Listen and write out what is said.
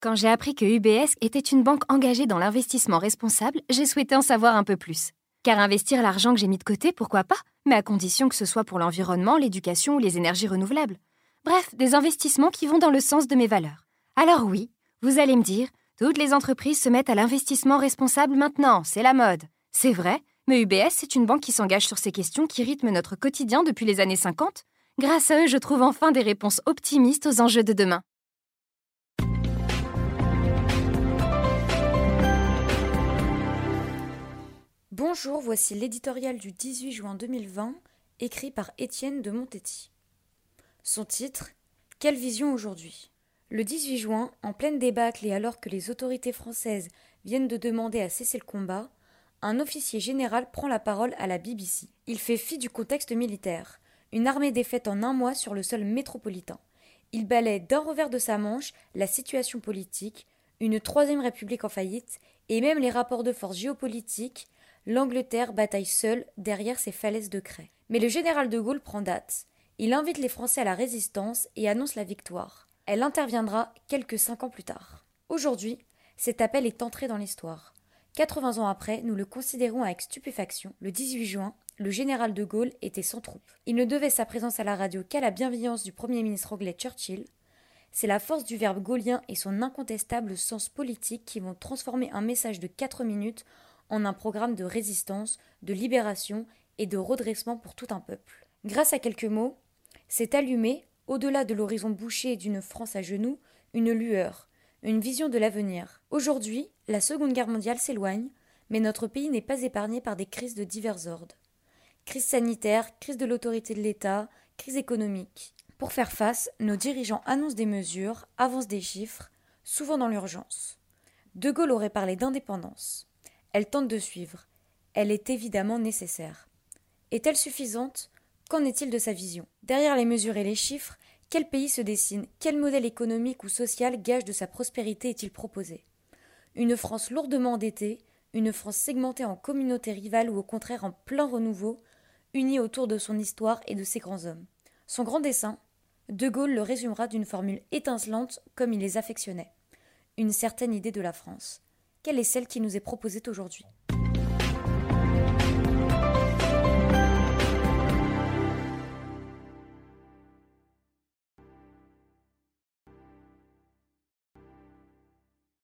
Quand j'ai appris que UBS était une banque engagée dans l'investissement responsable, j'ai souhaité en savoir un peu plus. Car investir l'argent que j'ai mis de côté, pourquoi pas Mais à condition que ce soit pour l'environnement, l'éducation ou les énergies renouvelables. Bref, des investissements qui vont dans le sens de mes valeurs. Alors oui, vous allez me dire, toutes les entreprises se mettent à l'investissement responsable maintenant, c'est la mode. C'est vrai, mais UBS, c'est une banque qui s'engage sur ces questions qui rythment notre quotidien depuis les années 50. Grâce à eux, je trouve enfin des réponses optimistes aux enjeux de demain. Bonjour, voici l'éditorial du 18 juin 2020, écrit par Étienne de Montetti. Son titre Quelle vision aujourd'hui? Le 18 juin, en pleine débâcle et alors que les autorités françaises viennent de demander à cesser le combat, un officier général prend la parole à la BBC. Il fait fi du contexte militaire. Une armée défaite en un mois sur le sol métropolitain. Il balaie d'un revers de sa manche la situation politique, une troisième république en faillite, et même les rapports de force géopolitiques l'Angleterre bataille seule derrière ses falaises de craie. Mais le général de Gaulle prend date. Il invite les Français à la résistance et annonce la victoire. Elle interviendra quelques cinq ans plus tard. Aujourd'hui, cet appel est entré dans l'histoire. 80 ans après, nous le considérons avec stupéfaction. Le 18 juin, le général de Gaulle était sans troupes. Il ne devait sa présence à la radio qu'à la bienveillance du Premier ministre anglais Churchill. C'est la force du verbe gaulien et son incontestable sens politique qui vont transformer un message de 4 minutes en un programme de résistance, de libération et de redressement pour tout un peuple. Grâce à quelques mots, s'est allumé, au-delà de l'horizon bouché d'une France à genoux, une lueur, une vision de l'avenir. Aujourd'hui, la Seconde Guerre mondiale s'éloigne, mais notre pays n'est pas épargné par des crises de divers ordres. Crise sanitaire, crise de l'autorité de l'État, crise économique. Pour faire face, nos dirigeants annoncent des mesures, avancent des chiffres, souvent dans l'urgence. De Gaulle aurait parlé d'indépendance. Elle tente de suivre. Elle est évidemment nécessaire. Est-elle suffisante? Qu'en est-il de sa vision? Derrière les mesures et les chiffres, quel pays se dessine? Quel modèle économique ou social gage de sa prospérité est-il proposé? Une France lourdement endettée, une France segmentée en communautés rivales ou au contraire en plein renouveau, unie autour de son histoire et de ses grands hommes. Son grand dessein, De Gaulle le résumera d'une formule étincelante comme il les affectionnait. Une certaine idée de la France quelle est celle qui nous est proposée aujourd'hui?